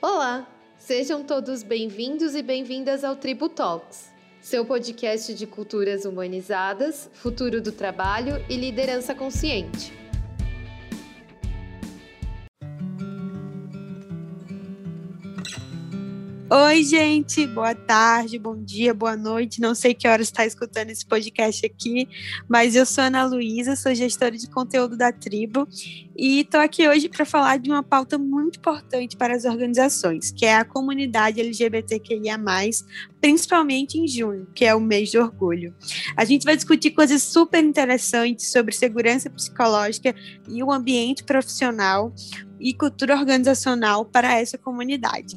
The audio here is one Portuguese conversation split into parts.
Olá, sejam todos bem-vindos e bem-vindas ao Tribu Talks, seu podcast de culturas humanizadas, futuro do trabalho e liderança consciente. Oi, gente, boa tarde, bom dia, boa noite. Não sei que hora está escutando esse podcast aqui, mas eu sou Ana Luísa, sou gestora de conteúdo da Tribo e estou aqui hoje para falar de uma pauta muito importante para as organizações, que é a comunidade LGBTQIA, principalmente em junho, que é o mês de orgulho. A gente vai discutir coisas super interessantes sobre segurança psicológica e o ambiente profissional e cultura organizacional para essa comunidade.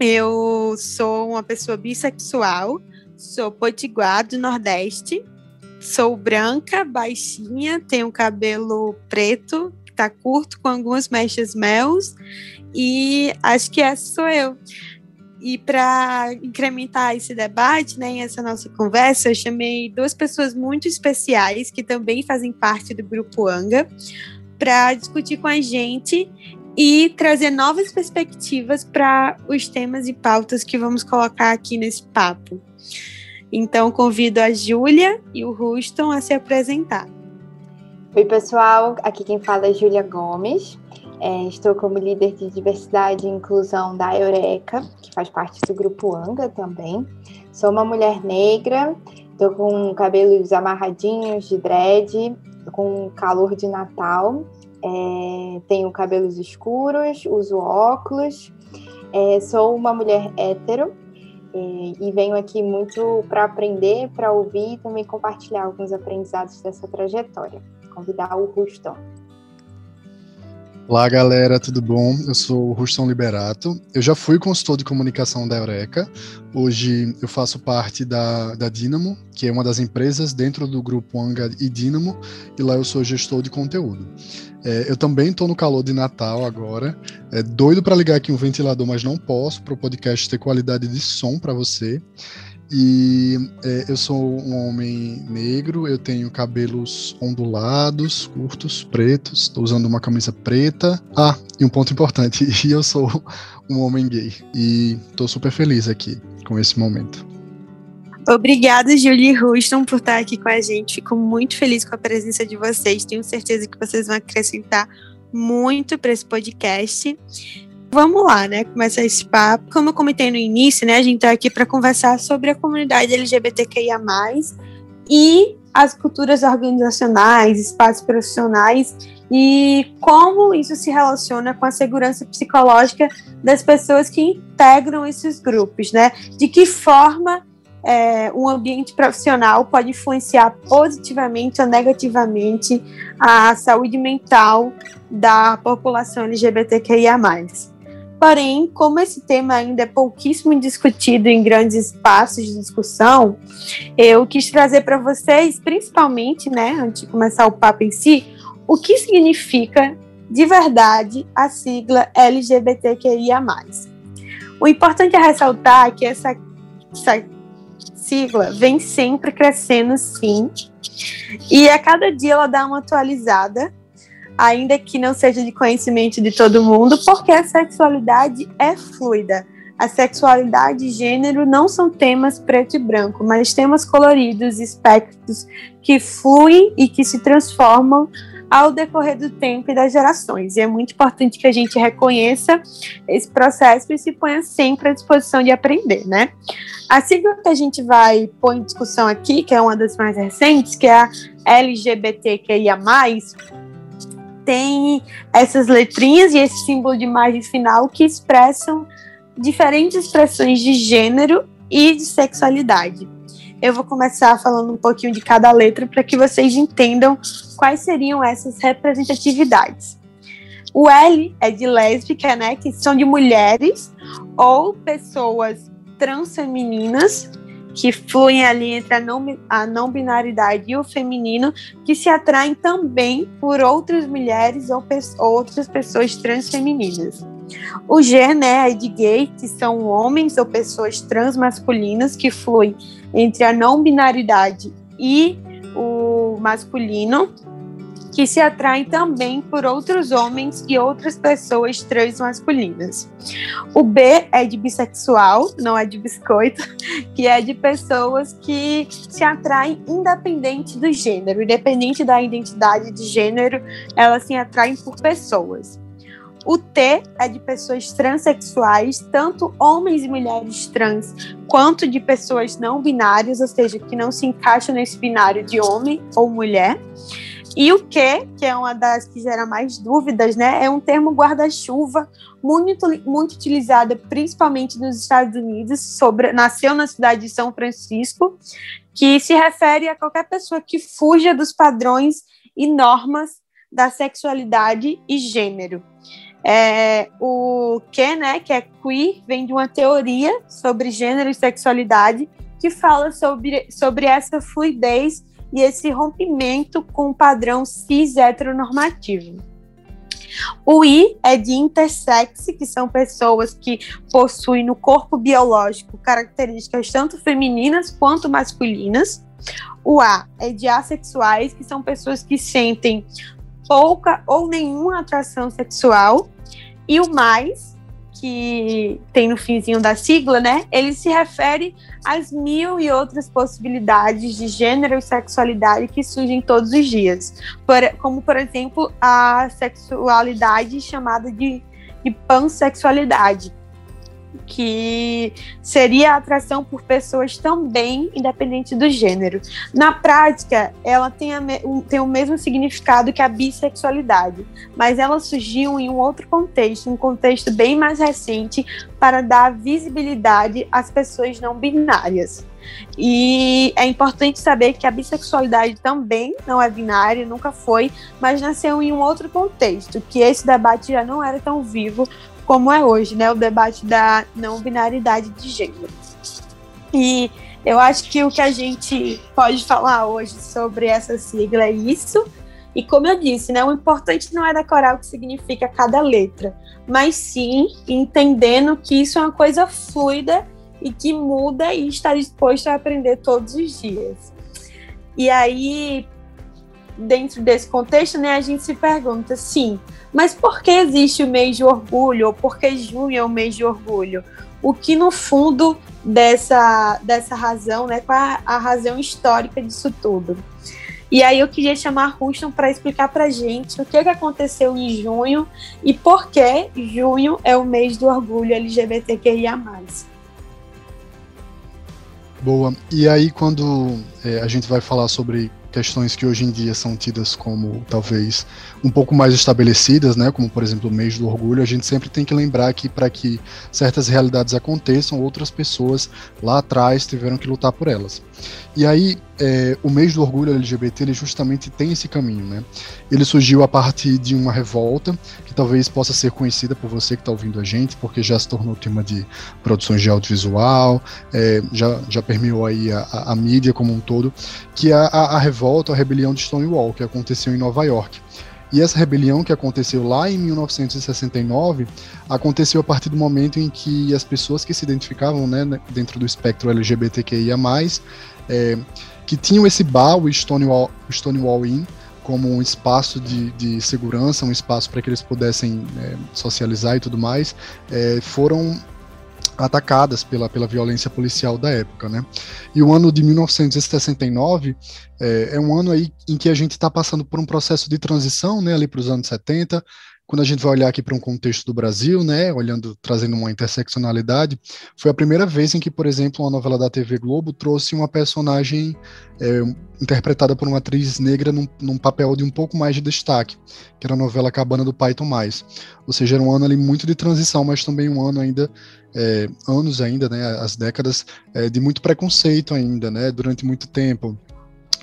Eu sou uma pessoa bissexual, sou potiguar do Nordeste, sou branca, baixinha, tenho cabelo preto, que tá curto, com algumas mechas mels, e acho que essa sou eu. E para incrementar esse debate, né, essa nossa conversa, eu chamei duas pessoas muito especiais que também fazem parte do grupo Anga para discutir com a gente e trazer novas perspectivas para os temas e pautas que vamos colocar aqui nesse papo. Então, convido a Júlia e o Ruston a se apresentar. Oi, pessoal, aqui quem fala é Júlia Gomes. É, estou como líder de diversidade e inclusão da Eureka, que faz parte do grupo ANGA também. Sou uma mulher negra, estou com cabelos amarradinhos de dread, com calor de Natal é, tenho cabelos escuros, uso óculos, é, sou uma mulher hétero é, e venho aqui muito para aprender, para ouvir e também compartilhar alguns aprendizados dessa trajetória. Convidar o Ruston. Olá, galera, tudo bom? Eu sou o Ruston Liberato. Eu já fui consultor de comunicação da Eureka. Hoje eu faço parte da, da Dynamo, que é uma das empresas dentro do grupo Anga e Dynamo, e lá eu sou gestor de conteúdo. É, eu também estou no calor de Natal agora. É doido para ligar aqui um ventilador, mas não posso para o podcast ter qualidade de som para você. E é, eu sou um homem negro, eu tenho cabelos ondulados, curtos, pretos, estou usando uma camisa preta. Ah, e um ponto importante, eu sou um homem gay. E estou super feliz aqui com esse momento. Obrigada, Julie Ruston, por estar aqui com a gente. Fico muito feliz com a presença de vocês. Tenho certeza que vocês vão acrescentar muito para esse podcast. Vamos lá, né? Começar esse papo. Como eu comentei no início, né? A gente está aqui para conversar sobre a comunidade LGBTQIA, e as culturas organizacionais, espaços profissionais e como isso se relaciona com a segurança psicológica das pessoas que integram esses grupos, né? De que forma é, um ambiente profissional pode influenciar positivamente ou negativamente a saúde mental da população LGBTQIA. Porém, como esse tema ainda é pouquíssimo discutido em grandes espaços de discussão, eu quis trazer para vocês, principalmente, né, antes de começar o papo em si, o que significa de verdade a sigla LGBTQIA. O importante é ressaltar que essa, essa sigla vem sempre crescendo, sim, e a cada dia ela dá uma atualizada ainda que não seja de conhecimento de todo mundo, porque a sexualidade é fluida. A sexualidade e gênero não são temas preto e branco, mas temas coloridos, espectros que fluem e que se transformam ao decorrer do tempo e das gerações. E é muito importante que a gente reconheça esse processo e se ponha sempre à disposição de aprender, né? A sigla que a gente vai pôr em discussão aqui, que é uma das mais recentes, que é a LGBTQIA+, tem essas letrinhas e esse símbolo de imagem final que expressam diferentes expressões de gênero e de sexualidade. Eu vou começar falando um pouquinho de cada letra para que vocês entendam quais seriam essas representatividades. O L é de lésbica, né, que são de mulheres ou pessoas transfemininas que fluem ali entre a não, a não binaridade e o feminino, que se atraem também por outras mulheres ou pe outras pessoas transfemininas. O G, né, é de gay, que são homens ou pessoas transmasculinas que fluem entre a não binaridade e o masculino. Que se atraem também por outros homens e outras pessoas transmasculinas. O B é de bissexual, não é de biscoito, que é de pessoas que se atraem independente do gênero, independente da identidade de gênero, elas se atraem por pessoas. O T é de pessoas transexuais, tanto homens e mulheres trans, quanto de pessoas não binárias, ou seja, que não se encaixam nesse binário de homem ou mulher. E o que, que é uma das que gera mais dúvidas, né? É um termo guarda-chuva muito, muito utilizado principalmente nos Estados Unidos, sobre, nasceu na cidade de São Francisco, que se refere a qualquer pessoa que fuja dos padrões e normas da sexualidade e gênero. É, o que, né, que é queer, vem de uma teoria sobre gênero e sexualidade que fala sobre, sobre essa fluidez e esse rompimento com o padrão cis heteronormativo. O I é de intersex, que são pessoas que possuem no corpo biológico características tanto femininas quanto masculinas. O A é de assexuais, que são pessoas que sentem pouca ou nenhuma atração sexual. E o mais, que tem no finzinho da sigla, né? Ele se refere às mil e outras possibilidades de gênero e sexualidade que surgem todos os dias. Por, como, por exemplo, a sexualidade chamada de, de pansexualidade, que seria a atração por pessoas também, independente do gênero. Na prática, ela tem, a, tem o mesmo significado que a bissexualidade, mas ela surgiu em um outro contexto, um contexto bem mais recente, para dar visibilidade às pessoas não binárias. E é importante saber que a bissexualidade também não é binária, nunca foi, mas nasceu em um outro contexto, que esse debate já não era tão vivo como é hoje, né? O debate da não binaridade de gênero. E eu acho que o que a gente pode falar hoje sobre essa sigla é isso. E como eu disse, né, o importante não é decorar o que significa cada letra, mas sim entendendo que isso é uma coisa fluida e que muda e está disposto a aprender todos os dias. E aí, dentro desse contexto, né, a gente se pergunta, sim, mas por que existe o mês de orgulho? Ou por que junho é o mês de orgulho? O que no fundo dessa, dessa razão, né? Qual é a razão histórica disso tudo? E aí eu queria chamar Ruston para explicar para gente o que, que aconteceu em junho e por que junho é o mês do orgulho LGBTQIA+. Boa. E aí quando é, a gente vai falar sobre questões que hoje em dia são tidas como talvez um pouco mais estabelecidas, né, como por exemplo o mês do orgulho, a gente sempre tem que lembrar que para que certas realidades aconteçam, outras pessoas lá atrás tiveram que lutar por elas. E aí, é, o mês do orgulho LGBT ele justamente tem esse caminho, né? Ele surgiu a partir de uma revolta que talvez possa ser conhecida por você que está ouvindo a gente, porque já se tornou tema de produções de audiovisual, é, já, já permeou aí a, a, a, mídia como um todo, que é a, a revolta, a rebelião de Stonewall, que aconteceu em Nova York. E essa rebelião que aconteceu lá em 1969 aconteceu a partir do momento em que as pessoas que se identificavam né, dentro do espectro LGBTQIA, é, que tinham esse bar, o Stonewall, Stonewall Inn, como um espaço de, de segurança, um espaço para que eles pudessem é, socializar e tudo mais, é, foram atacadas pela, pela violência policial da época, né? E o ano de 1969 é, é um ano aí em que a gente está passando por um processo de transição, né, ali para os anos 70, quando a gente vai olhar aqui para um contexto do Brasil, né, olhando, trazendo uma interseccionalidade, foi a primeira vez em que, por exemplo, uma novela da TV Globo trouxe uma personagem é, interpretada por uma atriz negra num, num, papel de um pouco mais de destaque, que era a novela Cabana do Pai Tomás. Ou seja, era um ano ali muito de transição, mas também um ano ainda, é, anos ainda, né, as décadas é, de muito preconceito ainda, né, durante muito tempo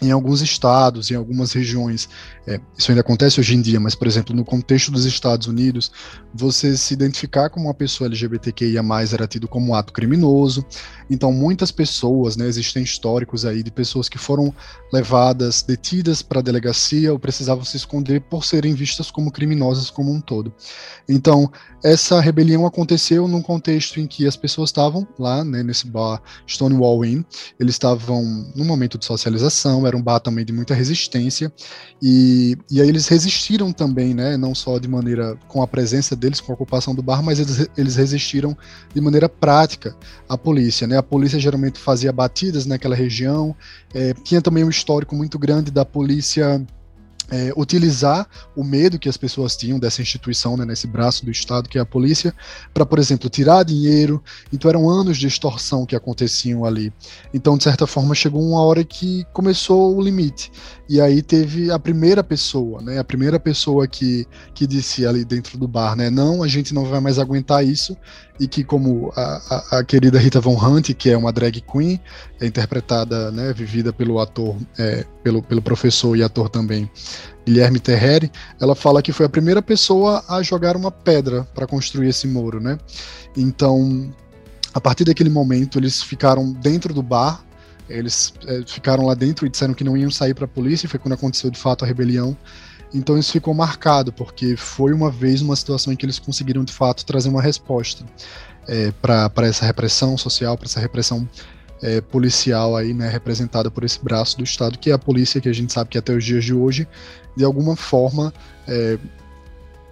em alguns estados, em algumas regiões, é, isso ainda acontece hoje em dia, mas, por exemplo, no contexto dos Estados Unidos, você se identificar como uma pessoa LGBTQIA+, era tido como um ato criminoso, então muitas pessoas, né, existem históricos aí de pessoas que foram levadas, detidas para a delegacia ou precisavam se esconder por serem vistas como criminosas como um todo. Então, essa rebelião aconteceu num contexto em que as pessoas estavam lá, né, nesse bar Stonewall Inn, eles estavam num momento de socialização, era um bar também de muita resistência, e, e aí eles resistiram também, né, não só de maneira com a presença deles, com a ocupação do bar, mas eles, eles resistiram de maneira prática à polícia, né, a polícia geralmente fazia batidas naquela região, é, tinha também um histórico muito grande da polícia é, utilizar o medo que as pessoas tinham dessa instituição, né, nesse braço do Estado, que é a polícia, para, por exemplo, tirar dinheiro. Então, eram anos de extorsão que aconteciam ali. Então, de certa forma, chegou uma hora que começou o limite. E aí teve a primeira pessoa, né, a primeira pessoa que, que disse ali dentro do bar, né, não, a gente não vai mais aguentar isso, e que como a, a, a, querida Rita Von Hunt, que é uma drag queen, é interpretada, né, vivida pelo ator, é, pelo, pelo professor e ator também, Guilherme Terreri, ela fala que foi a primeira pessoa a jogar uma pedra para construir esse muro, né? Então, a partir daquele momento, eles ficaram dentro do bar, eles é, ficaram lá dentro e disseram que não iam sair para a polícia, e foi quando aconteceu de fato a rebelião. Então isso ficou marcado, porque foi uma vez uma situação em que eles conseguiram de fato trazer uma resposta é, para essa repressão social, para essa repressão é, policial aí, né, representada por esse braço do Estado, que é a polícia, que a gente sabe que até os dias de hoje, de alguma forma, é,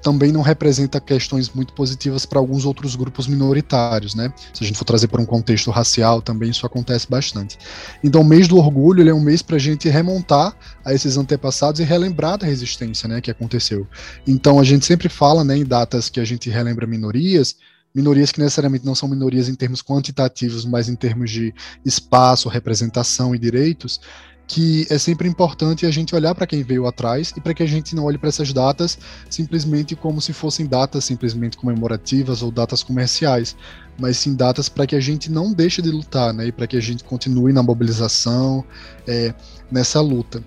também não representa questões muito positivas para alguns outros grupos minoritários, né? Se a gente for trazer para um contexto racial, também isso acontece bastante. Então, o mês do orgulho ele é um mês para a gente remontar a esses antepassados e relembrar da resistência, né, que aconteceu. Então, a gente sempre fala, né, em datas que a gente relembra minorias, minorias que necessariamente não são minorias em termos quantitativos, mas em termos de espaço, representação e direitos, que é sempre importante a gente olhar para quem veio atrás e para que a gente não olhe para essas datas simplesmente como se fossem datas simplesmente comemorativas ou datas comerciais, mas sim datas para que a gente não deixe de lutar, né, e para que a gente continue na mobilização, é, nessa luta.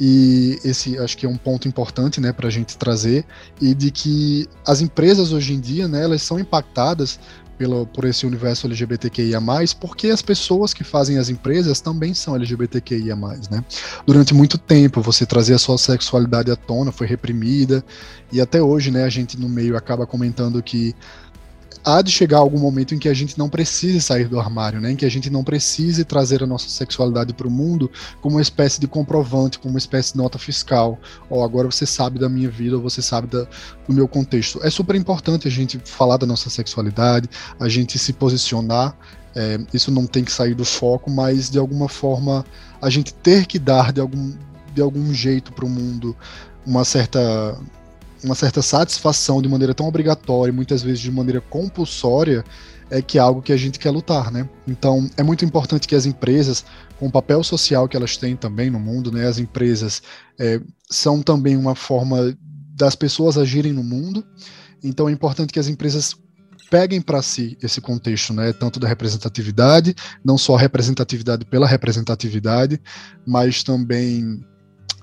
E esse acho que é um ponto importante, né, para a gente trazer e de que as empresas hoje em dia, né, elas são impactadas pelo, por esse universo LGBTQIA+, porque as pessoas que fazem as empresas também são LGBTQIA+, né? Durante muito tempo, você trazer a sua sexualidade à tona foi reprimida, e até hoje, né, a gente no meio acaba comentando que há de chegar algum momento em que a gente não precise sair do armário, né? em que a gente não precise trazer a nossa sexualidade para o mundo como uma espécie de comprovante, como uma espécie de nota fiscal. Ou oh, agora você sabe da minha vida, ou você sabe da, do meu contexto. É super importante a gente falar da nossa sexualidade, a gente se posicionar. É, isso não tem que sair do foco, mas de alguma forma a gente ter que dar de algum, de algum jeito para o mundo uma certa uma certa satisfação de maneira tão obrigatória, muitas vezes de maneira compulsória, é que é algo que a gente quer lutar, né? Então, é muito importante que as empresas, com o papel social que elas têm também no mundo, né? As empresas é, são também uma forma das pessoas agirem no mundo. Então, é importante que as empresas peguem para si esse contexto, né, tanto da representatividade, não só a representatividade pela representatividade, mas também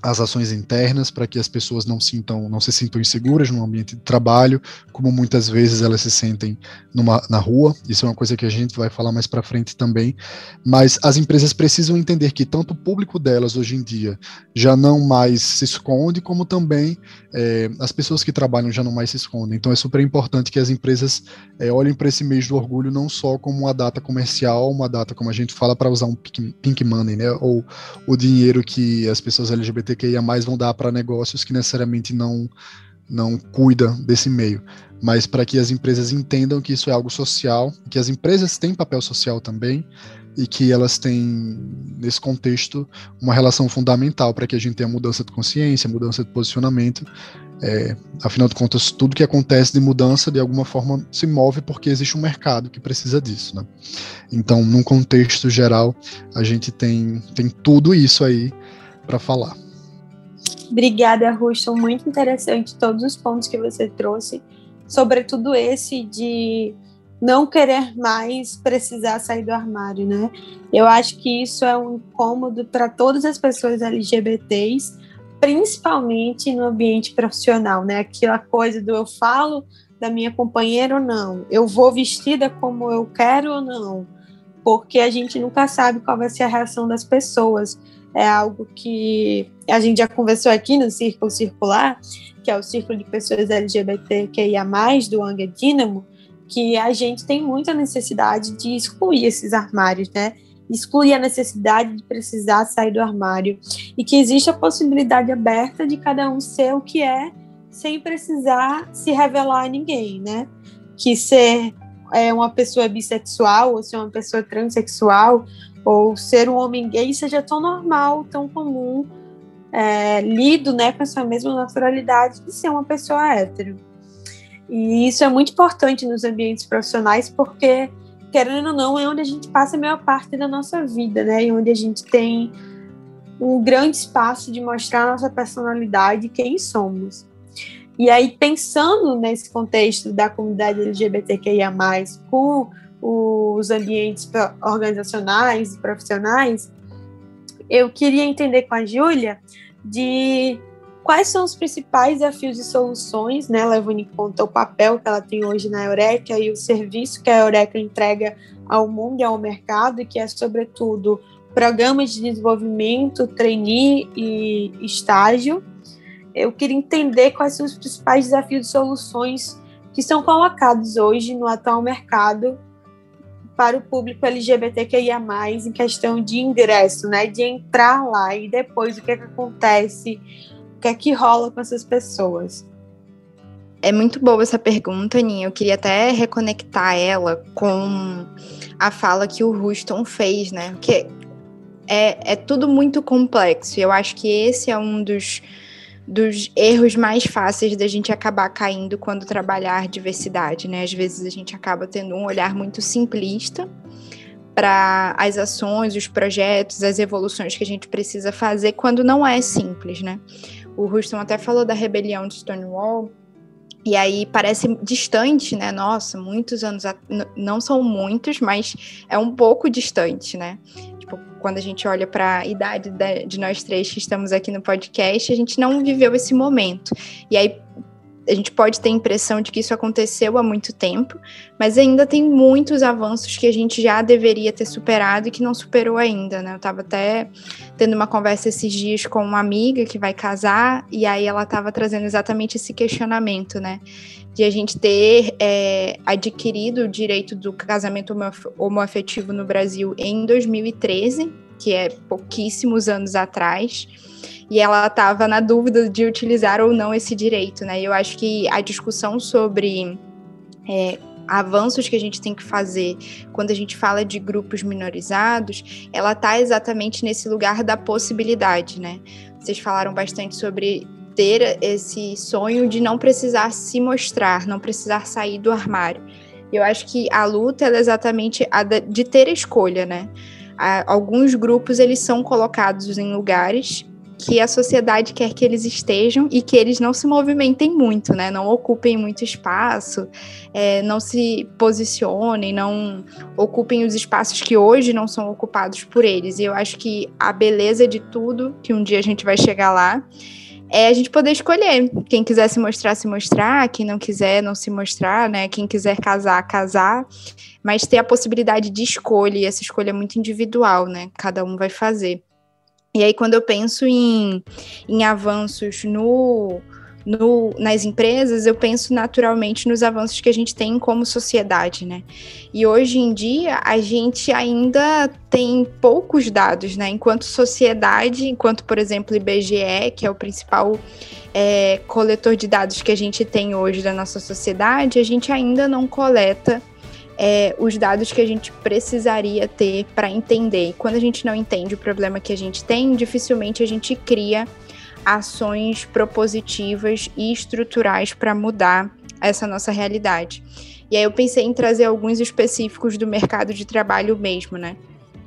as ações internas para que as pessoas não sintam, não se sintam inseguras no ambiente de trabalho, como muitas vezes elas se sentem numa, na rua. Isso é uma coisa que a gente vai falar mais para frente também. Mas as empresas precisam entender que tanto o público delas hoje em dia já não mais se esconde, como também é, as pessoas que trabalham já não mais se escondem. Então é super importante que as empresas é, olhem para esse mês do orgulho não só como uma data comercial, uma data como a gente fala para usar um pink, pink money, né, ou o dinheiro que as pessoas LGBT LGBTQIA mais vão dar para negócios que necessariamente não não cuida desse meio, mas para que as empresas entendam que isso é algo social, que as empresas têm papel social também e que elas têm nesse contexto uma relação fundamental para que a gente tenha mudança de consciência, mudança de posicionamento. É, afinal de contas, tudo que acontece de mudança de alguma forma se move porque existe um mercado que precisa disso, né? Então, num contexto geral, a gente tem tem tudo isso aí para falar. Obrigada, Ruston. Muito interessante todos os pontos que você trouxe, sobretudo esse de não querer mais precisar sair do armário, né? Eu acho que isso é um incômodo para todas as pessoas LGBTs, principalmente no ambiente profissional, né? Aquela coisa do eu falo da minha companheira ou não, eu vou vestida como eu quero ou não, porque a gente nunca sabe qual vai ser a reação das pessoas é algo que a gente já conversou aqui no Círculo Circular, que é o círculo de pessoas LGBTQIA+, do Anga Dínamo, que a gente tem muita necessidade de excluir esses armários, né? exclui a necessidade de precisar sair do armário e que existe a possibilidade aberta de cada um ser o que é sem precisar se revelar a ninguém, né? Que ser é, uma pessoa bissexual ou ser uma pessoa transexual ou ser um homem gay seja tão normal, tão comum, é, lido né, com essa mesma naturalidade de ser uma pessoa hétero. E isso é muito importante nos ambientes profissionais porque querendo ou não, é onde a gente passa a maior parte da nossa vida, né? E onde a gente tem um grande espaço de mostrar nossa personalidade quem somos. E aí, pensando nesse contexto da comunidade LGBTQIA, com os ambientes organizacionais e profissionais, eu queria entender com a Júlia de quais são os principais desafios e soluções, né, levando em conta o papel que ela tem hoje na Eureka e o serviço que a Eureka entrega ao mundo e ao mercado, que é, sobretudo, programas de desenvolvimento, trainee e estágio. Eu queria entender quais são os principais desafios e soluções que são colocados hoje no atual mercado para o público LGBTQIA+, em questão de ingresso, né, de entrar lá e depois o que, é que acontece que é que rola com essas pessoas? É muito boa essa pergunta, Aninha. Eu queria até reconectar ela com a fala que o Ruston fez, né? Porque é, é tudo muito complexo. Eu acho que esse é um dos, dos erros mais fáceis da gente acabar caindo quando trabalhar diversidade, né? Às vezes a gente acaba tendo um olhar muito simplista para as ações, os projetos, as evoluções que a gente precisa fazer quando não é simples, né? O Ruston até falou da rebelião de Stonewall, e aí parece distante, né? Nossa, muitos anos, não são muitos, mas é um pouco distante, né? Tipo, quando a gente olha para a idade de nós três que estamos aqui no podcast, a gente não viveu esse momento. E aí a gente pode ter a impressão de que isso aconteceu há muito tempo, mas ainda tem muitos avanços que a gente já deveria ter superado e que não superou ainda, né? Eu estava até tendo uma conversa esses dias com uma amiga que vai casar, e aí ela estava trazendo exatamente esse questionamento, né? De a gente ter é, adquirido o direito do casamento homoafetivo no Brasil em 2013, que é pouquíssimos anos atrás e ela estava na dúvida de utilizar ou não esse direito, né? Eu acho que a discussão sobre é, avanços que a gente tem que fazer quando a gente fala de grupos minorizados, ela está exatamente nesse lugar da possibilidade, né? Vocês falaram bastante sobre ter esse sonho de não precisar se mostrar, não precisar sair do armário. Eu acho que a luta é exatamente a de ter escolha, né? Alguns grupos eles são colocados em lugares que a sociedade quer que eles estejam e que eles não se movimentem muito, né? Não ocupem muito espaço, é, não se posicionem, não ocupem os espaços que hoje não são ocupados por eles. E eu acho que a beleza de tudo, que um dia a gente vai chegar lá, é a gente poder escolher. Quem quiser se mostrar, se mostrar, quem não quiser, não se mostrar, né? Quem quiser casar, casar, mas ter a possibilidade de escolha, e essa escolha é muito individual, né? Cada um vai fazer. E aí, quando eu penso em, em avanços no, no, nas empresas, eu penso naturalmente nos avanços que a gente tem como sociedade, né? E hoje em dia, a gente ainda tem poucos dados, né? Enquanto sociedade, enquanto, por exemplo, IBGE, que é o principal é, coletor de dados que a gente tem hoje da nossa sociedade, a gente ainda não coleta é, os dados que a gente precisaria ter para entender. E quando a gente não entende o problema que a gente tem, dificilmente a gente cria ações propositivas e estruturais para mudar essa nossa realidade. E aí eu pensei em trazer alguns específicos do mercado de trabalho mesmo, né?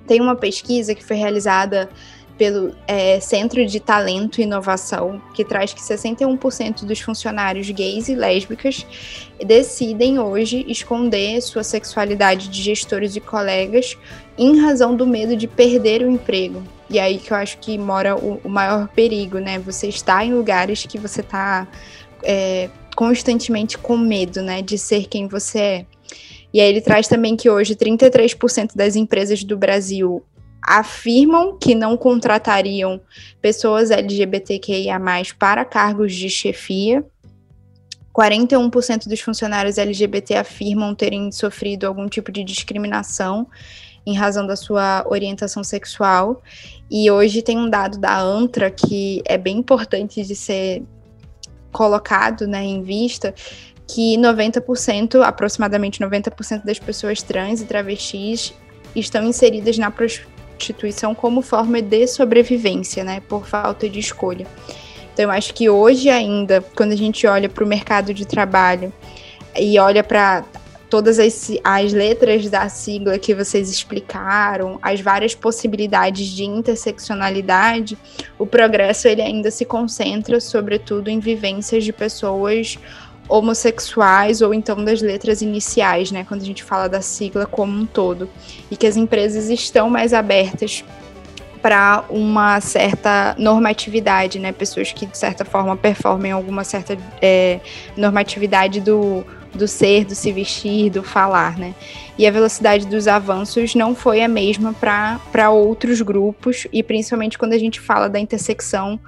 Tem uma pesquisa que foi realizada pelo é, Centro de Talento e Inovação, que traz que 61% dos funcionários gays e lésbicas decidem hoje esconder sua sexualidade de gestores e colegas em razão do medo de perder o emprego. E aí que eu acho que mora o, o maior perigo, né? Você está em lugares que você está é, constantemente com medo, né, de ser quem você é. E aí ele traz também que hoje 33% das empresas do Brasil afirmam que não contratariam pessoas LGBTQIA+, para cargos de chefia. 41% dos funcionários LGBT afirmam terem sofrido algum tipo de discriminação. em razão da sua orientação sexual. E hoje tem um dado da ANTRA que é bem importante de ser colocado né, em vista, que 90%, aproximadamente 90% das pessoas trans e travestis estão inseridas na prostituição como forma de sobrevivência, né, por falta de escolha. Então, eu acho que hoje ainda, quando a gente olha para o mercado de trabalho e olha para todas as, as letras da sigla que vocês explicaram, as várias possibilidades de interseccionalidade, o progresso ele ainda se concentra, sobretudo, em vivências de pessoas homossexuais ou então das letras iniciais, né, quando a gente fala da sigla como um todo, e que as empresas estão mais abertas para uma certa normatividade, né, pessoas que de certa forma performem alguma certa é, normatividade do do ser, do se vestir, do falar, né? E a velocidade dos avanços não foi a mesma para outros grupos, e principalmente quando a gente fala da intersecção,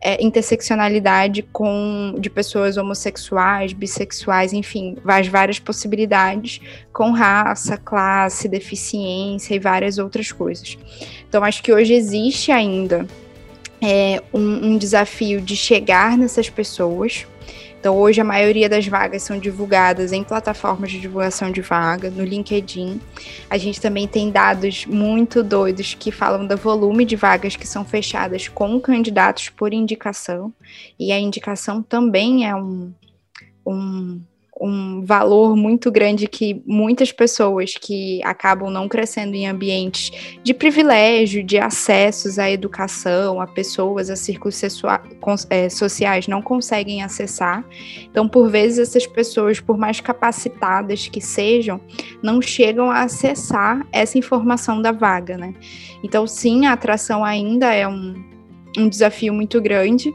é, interseccionalidade com de pessoas homossexuais, bissexuais, enfim, as várias possibilidades com raça, classe, deficiência e várias outras coisas. Então, acho que hoje existe ainda é, um, um desafio de chegar nessas pessoas, então, hoje a maioria das vagas são divulgadas em plataformas de divulgação de vaga, no LinkedIn. A gente também tem dados muito doidos que falam do volume de vagas que são fechadas com candidatos por indicação, e a indicação também é um, um um valor muito grande que muitas pessoas que acabam não crescendo em ambientes de privilégio, de acessos à educação, a pessoas, a círculos é, sociais não conseguem acessar. Então, por vezes, essas pessoas, por mais capacitadas que sejam, não chegam a acessar essa informação da vaga, né? Então, sim, a atração ainda é um, um desafio muito grande.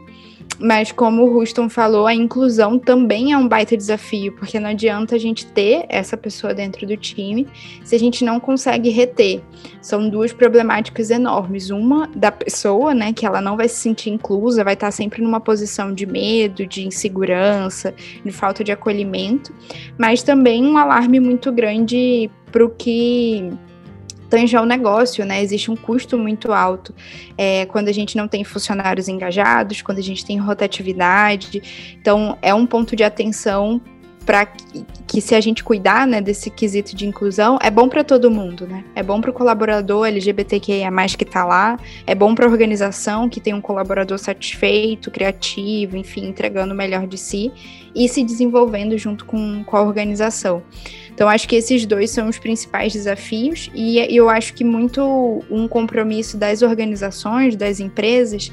Mas como o Ruston falou, a inclusão também é um baita desafio, porque não adianta a gente ter essa pessoa dentro do time se a gente não consegue reter. São duas problemáticas enormes. Uma da pessoa, né, que ela não vai se sentir inclusa, vai estar sempre numa posição de medo, de insegurança, de falta de acolhimento, mas também um alarme muito grande para o que tange ao negócio, né? Existe um custo muito alto é, quando a gente não tem funcionários engajados, quando a gente tem rotatividade. Então, é um ponto de atenção para que, que, se a gente cuidar né, desse quesito de inclusão, é bom para todo mundo, né? É bom para o colaborador LGBTQIA+, que está lá, é bom para a organização que tem um colaborador satisfeito, criativo, enfim, entregando o melhor de si e se desenvolvendo junto com, com a organização. Então, acho que esses dois são os principais desafios, e eu acho que muito um compromisso das organizações, das empresas,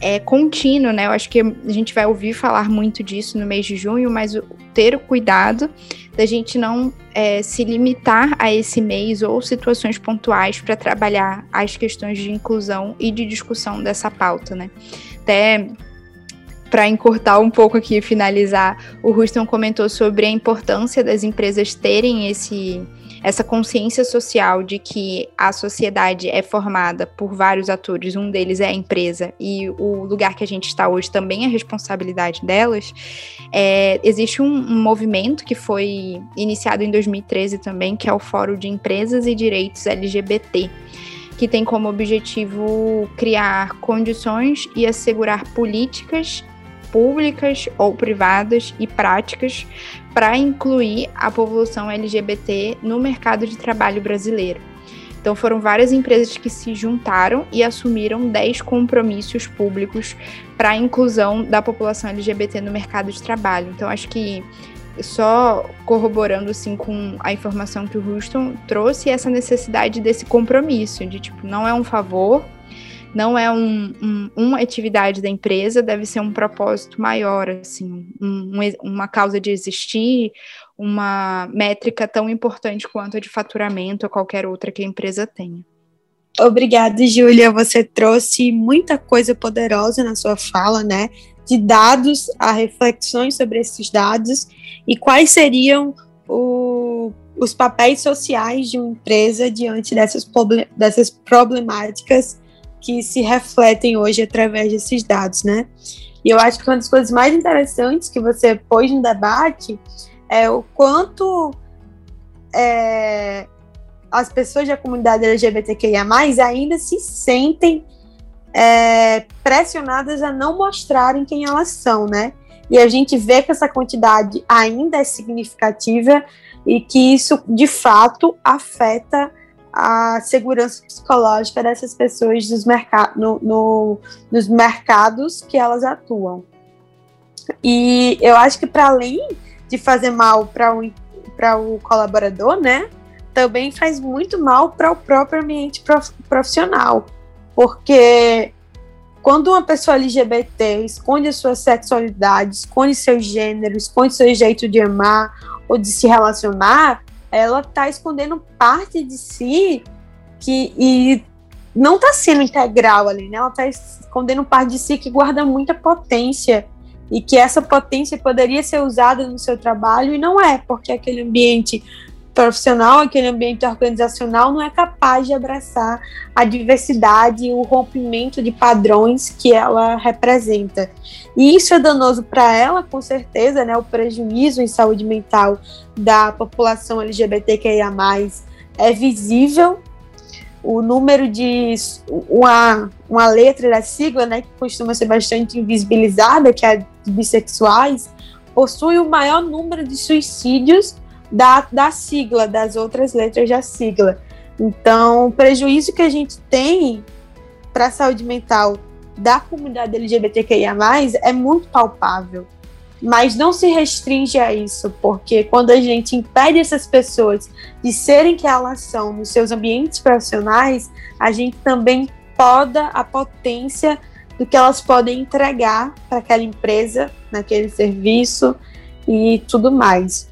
é contínuo, né? Eu acho que a gente vai ouvir falar muito disso no mês de junho, mas ter o cuidado da gente não é, se limitar a esse mês ou situações pontuais para trabalhar as questões de inclusão e de discussão dessa pauta, né? Até para encurtar um pouco aqui e finalizar, o Ruston comentou sobre a importância das empresas terem esse, essa consciência social de que a sociedade é formada por vários atores, um deles é a empresa, e o lugar que a gente está hoje também é responsabilidade delas. É, existe um, um movimento que foi iniciado em 2013 também, que é o Fórum de Empresas e Direitos LGBT que tem como objetivo criar condições e assegurar políticas públicas ou privadas e práticas para incluir a população LGBT no mercado de trabalho brasileiro. Então, foram várias empresas que se juntaram e assumiram 10 compromissos públicos para a inclusão da população LGBT no mercado de trabalho. Então, acho que só corroborando assim com a informação que o Houston trouxe essa necessidade desse compromisso de tipo não é um favor não é um, um, uma atividade da empresa, deve ser um propósito maior, assim, um, uma causa de existir, uma métrica tão importante quanto a de faturamento ou qualquer outra que a empresa tenha. Obrigada, Júlia. Você trouxe muita coisa poderosa na sua fala, né? De dados, a reflexões sobre esses dados e quais seriam o, os papéis sociais de uma empresa diante dessas, dessas problemáticas que se refletem hoje através desses dados, né? E eu acho que uma das coisas mais interessantes que você pôs no debate é o quanto é, as pessoas da comunidade LGBTQIA+, ainda se sentem é, pressionadas a não mostrarem quem elas são, né? E a gente vê que essa quantidade ainda é significativa e que isso, de fato, afeta a segurança psicológica dessas pessoas nos, merc no, no, nos mercados que elas atuam. E eu acho que, para além de fazer mal para o, o colaborador, né, também faz muito mal para o próprio ambiente prof, profissional. Porque quando uma pessoa LGBT esconde a sua sexualidade, esconde seu gênero, esconde seu jeito de amar ou de se relacionar, ela está escondendo parte de si que e não está sendo integral ali, né? Ela está escondendo parte de si que guarda muita potência e que essa potência poderia ser usada no seu trabalho e não é, porque aquele ambiente profissional, aquele ambiente organizacional não é capaz de abraçar a diversidade e o rompimento de padrões que ela representa. E isso é danoso para ela, com certeza, né? O prejuízo em saúde mental da população LGBTQIA+, é visível. O número de uma, uma letra da sigla, né, que costuma ser bastante invisibilizada, que é a de bissexuais, possui o maior número de suicídios da, da sigla, das outras letras da sigla. Então, o prejuízo que a gente tem para a saúde mental da comunidade LGBTQIA, é muito palpável. Mas não se restringe a isso, porque quando a gente impede essas pessoas de serem que elas são nos seus ambientes profissionais, a gente também poda a potência do que elas podem entregar para aquela empresa, naquele serviço e tudo mais.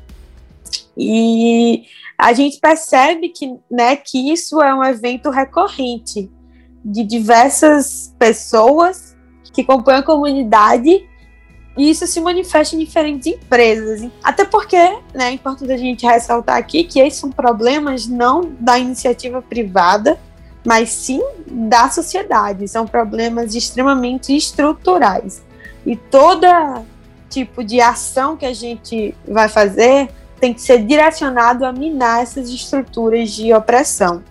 E a gente percebe que, né, que isso é um evento recorrente de diversas pessoas que compõem a comunidade e isso se manifesta em diferentes empresas. Até porque né, é importante a gente ressaltar aqui que esses são problemas não da iniciativa privada, mas sim da sociedade. São problemas extremamente estruturais. E toda tipo de ação que a gente vai fazer tem que ser direcionado a minar essas estruturas de opressão.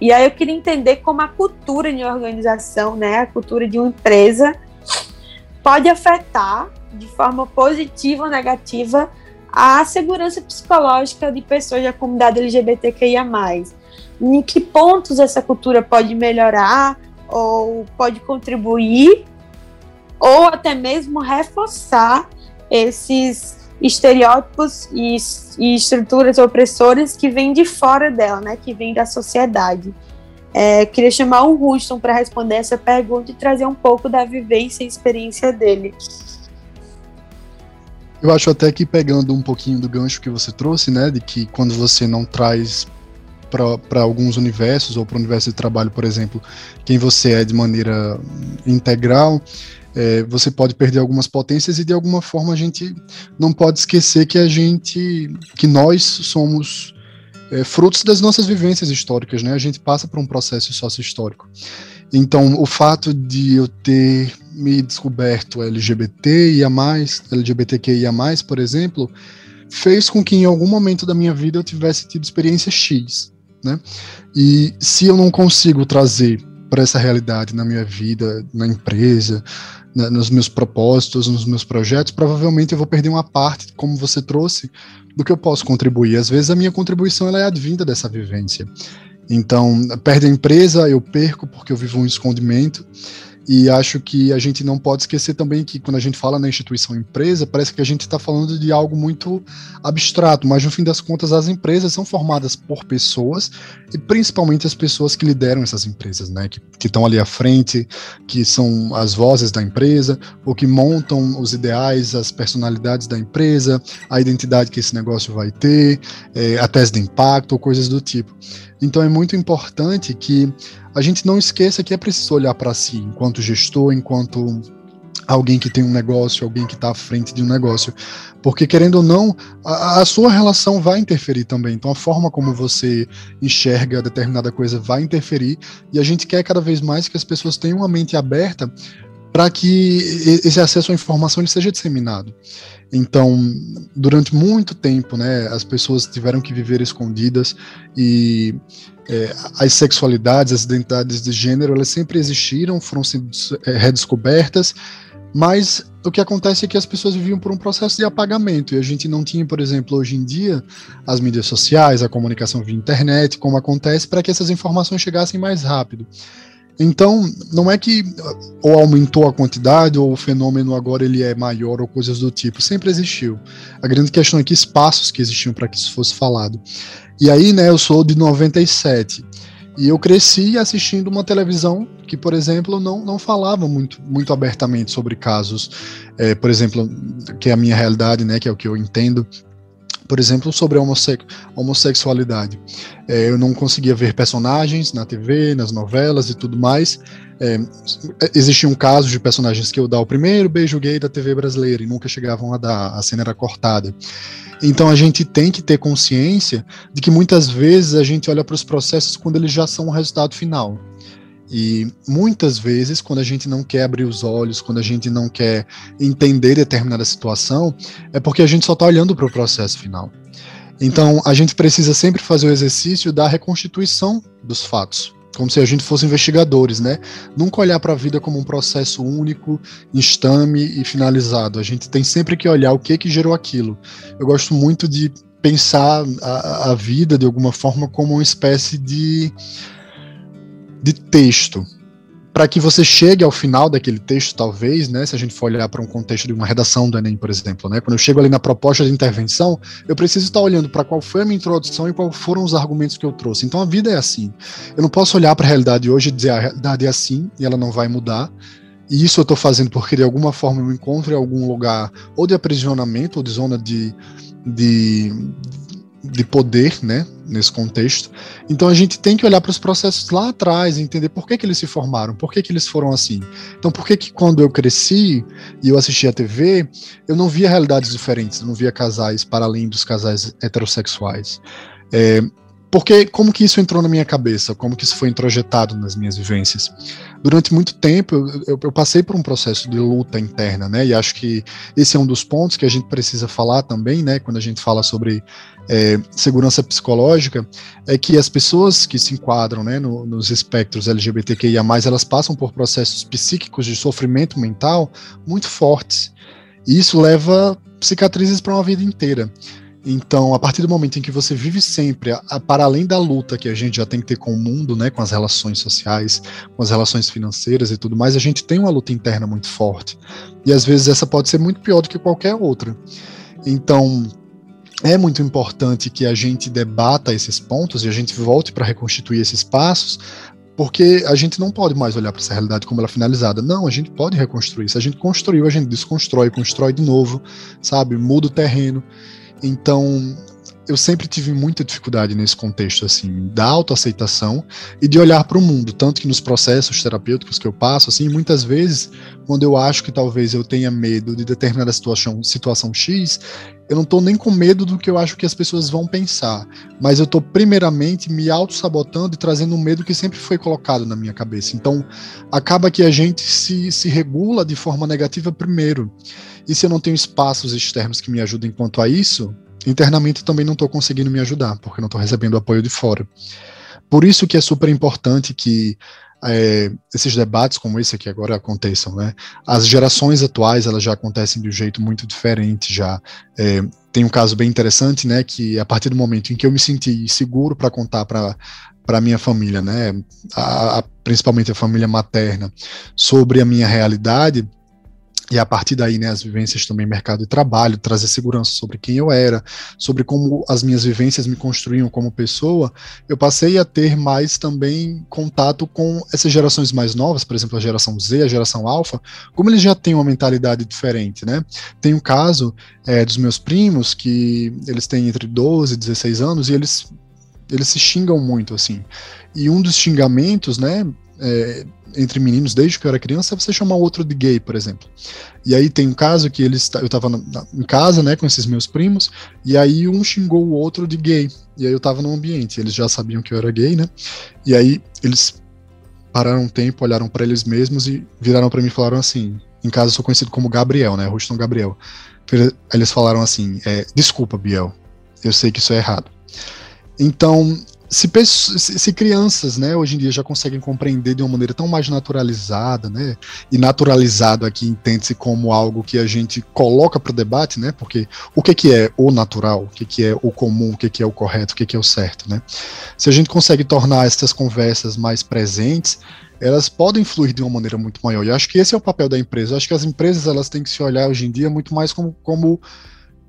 E aí eu queria entender como a cultura de organização, né, a cultura de uma empresa, pode afetar de forma positiva ou negativa a segurança psicológica de pessoas da comunidade LGBTQIA+. Em que pontos essa cultura pode melhorar ou pode contribuir ou até mesmo reforçar esses estereótipos e, e, estruturas opressoras que vêm de fora dela, né, que vêm da sociedade. É, queria chamar o Ruston para responder essa pergunta e trazer um pouco da vivência e experiência dele. Eu acho até que pegando um pouquinho do gancho que você trouxe, né, de que quando você não traz para alguns universos ou para o universo de trabalho, por exemplo, quem você é de maneira integral, é, você pode perder algumas potências e de alguma forma a gente não pode esquecer que a gente, que nós somos é, frutos das nossas vivências históricas, né? A gente passa por um processo sócio-histórico. Então, o fato de eu ter me descoberto LGBT e a mais, LGBTQIA+, por exemplo, fez com que em algum momento da minha vida eu tivesse tido experiência X, né? E se eu não consigo trazer para essa realidade na minha vida, na empresa, né, nos meus propósitos, nos meus projetos, provavelmente eu vou perder uma parte, como você trouxe, do que eu posso contribuir. Às vezes a minha contribuição ela é advinda dessa vivência. Então, perde a empresa, eu perco porque eu vivo um escondimento. E acho que a gente não pode esquecer também que quando a gente fala na instituição empresa, parece que a gente está falando de algo muito abstrato, mas no fim das contas as empresas são formadas por pessoas e principalmente as pessoas que lideram essas empresas, né? Que estão ali à frente, que são as vozes da empresa, ou que montam os ideais, as personalidades da empresa, a identidade que esse negócio vai ter, é, a tese de impacto, ou coisas do tipo. Então é muito importante que a gente não esqueça que é preciso olhar para si enquanto gestor, enquanto alguém que tem um negócio, alguém que está à frente de um negócio. Porque, querendo ou não, a, a, sua relação vai interferir também. Então, a forma como você enxerga determinada coisa vai interferir. E a gente quer cada vez mais que as pessoas tenham uma mente aberta para que esse acesso à informação seja disseminado. Então, durante muito tempo, né, as pessoas tiveram que viver escondidas e é, as sexualidades, as identidades de gênero, elas sempre existiram, foram sendo é, redescobertas, mas o que acontece é que as pessoas viviam por um processo de apagamento e a gente não tinha, por exemplo, hoje em dia, as mídias sociais, a comunicação via internet, como acontece, para que essas informações chegassem mais rápido. Então, não é que ou aumentou a quantidade ou o fenômeno agora ele é maior ou coisas do tipo, sempre existiu. A grande questão é que espaços que existiam para que isso fosse falado. E aí, né, eu sou de 97 e eu cresci assistindo uma televisão que, por exemplo, não, não falava muito, muito abertamente sobre casos, é, por exemplo, que é a minha realidade, né, que é o que eu entendo, por exemplo, sobre a homossexualidade. É, eu não conseguia ver personagens na TV, nas novelas e tudo mais. É, existiam casos de personagens que eu dar o primeiro beijo gay da TV brasileira e nunca chegavam a dar, a cena era cortada. Então a gente tem que ter consciência de que muitas vezes a gente olha para os processos quando eles já são o resultado final. E muitas vezes, quando a gente não quer abrir os olhos, quando a gente não quer entender determinada situação, é porque a gente só está olhando para o processo final. Então, a gente precisa sempre fazer o exercício da reconstituição dos fatos, como se a gente fosse investigadores, né? Nunca olhar para a vida como um processo único, instame e finalizado. A gente tem sempre que olhar o que que gerou aquilo. Eu gosto muito de pensar a, a vida de alguma forma como uma espécie de de texto, para que você chegue ao final daquele texto, talvez, né, se a gente for olhar para um contexto de uma redação do Enem, por exemplo, né, quando eu chego ali na proposta de intervenção, eu preciso estar olhando para qual foi a minha introdução e quais foram os argumentos que eu trouxe. Então a vida é assim. Eu não posso olhar para a realidade hoje e dizer a realidade é assim e ela não vai mudar. E isso eu estou fazendo porque de alguma forma eu me encontro em algum lugar ou de aprisionamento ou de zona de, de, de poder, né, nesse contexto. Então a gente tem que olhar para os processos lá atrás, entender por que, que eles se formaram, por que, que eles foram assim. Então por que que quando eu cresci e eu assistia a TV, eu não via realidades diferentes, eu não via casais para além dos casais heterossexuais. É, porque como que isso entrou na minha cabeça? Como que isso foi introjetado nas minhas vivências? Durante muito tempo eu, eu, passei por um processo de luta interna, né? E acho que esse é um dos pontos que a gente precisa falar também, né? Quando a gente fala sobre é, segurança psicológica, é que as pessoas que se enquadram, né, no, nos espectros LGBTQIA+, elas passam por processos psíquicos de sofrimento mental muito fortes. E isso leva cicatrizes para uma vida inteira. Então, a partir do momento em que você vive sempre a, a, para além da luta que a gente já tem que ter com o mundo, né, com as relações sociais, com as relações financeiras e tudo mais, a gente tem uma luta interna muito forte. E às vezes essa pode ser muito pior do que qualquer outra. Então, é muito importante que a gente debata esses pontos e a gente volte para reconstituir esses passos, porque a gente não pode mais olhar para essa realidade como ela é finalizada. Não, a gente pode reconstruir. Se a gente construiu, a gente desconstrói, constrói de novo, sabe? Muda o terreno. Então, eu sempre tive muita dificuldade nesse contexto, assim, da autoaceitação e de olhar para o mundo. Tanto que nos processos terapêuticos que eu passo, assim, muitas vezes, quando eu acho que talvez eu tenha medo de determinada situação, situação X, eu não estou nem com medo do que eu acho que as pessoas vão pensar, mas eu estou primeiramente me auto-sabotando e trazendo um medo que sempre foi colocado na minha cabeça. Então, acaba que a gente se, se regula de forma negativa primeiro. E se eu não tenho espaços externos que me ajudem quanto a isso, internamente também não estou conseguindo me ajudar, porque não estou recebendo apoio de fora. Por isso que é super importante que é, esses debates como esse aqui agora aconteçam, né? As gerações atuais elas já acontecem de um jeito muito diferente já. É, tem um caso bem interessante, né? Que a partir do momento em que eu me senti seguro para contar para para minha família, né? A, a, principalmente a família materna, sobre a minha realidade, e a partir daí, né, as vivências também mercado de trabalho, trazer segurança sobre quem eu era, sobre como as minhas vivências me construíam como pessoa, eu passei a ter mais também contato com essas gerações mais novas, por exemplo, a geração Z, a geração Alpha, como eles já têm uma mentalidade diferente, né? Tem um caso é, dos meus primos que eles têm entre 12 e 16 anos e eles eles se xingam muito, assim. E um dos xingamentos, né, é, entre meninos desde que eu era criança é você chamar o outro de gay, por exemplo. E aí tem um caso que eles eu tava na, na, em casa, né, com esses meus primos, e aí um xingou o outro de gay. E aí eu tava no ambiente, eles já sabiam que eu era gay, né? E aí eles pararam um tempo, olharam para eles mesmos e viraram para mim e falaram assim: em casa eu sou conhecido como Gabriel, né? Ruston Gabriel. Eles falaram assim: é, desculpa, Biel, eu sei que isso é errado. Então, se, se, se, crianças, né, hoje em dia já conseguem compreender de uma maneira tão mais naturalizada, né, e naturalizado aqui entende-se como algo que a gente coloca para o debate, né, porque o que, que é o natural, o que, que é o comum, o que, que é o correto, o que, que é o certo, né. Se a gente consegue tornar essas conversas mais presentes, elas podem fluir de uma maneira muito maior. E acho que esse é o papel da empresa. Acho que as empresas elas têm que se olhar hoje em dia muito mais como, como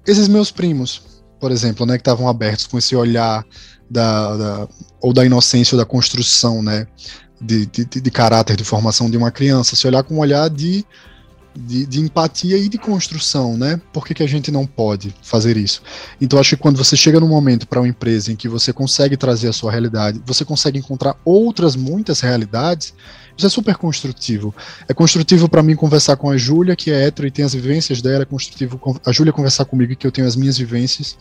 esses meus primos, por exemplo, né, que estavam abertos com esse olhar da, da, ou da inocência ou da construção, né, de, de, de, caráter, de formação de uma criança, se olhar com um olhar de, de, de, empatia e de construção, né? Por que, que a gente não pode fazer isso? Então, acho que quando você chega num momento para uma empresa em que você consegue trazer a sua realidade, você consegue encontrar outras muitas realidades, isso é super construtivo. É construtivo para mim conversar com a Júlia, que é hétero e tem as vivências dela, é construtivo a Júlia conversar comigo, que eu tenho as minhas vivências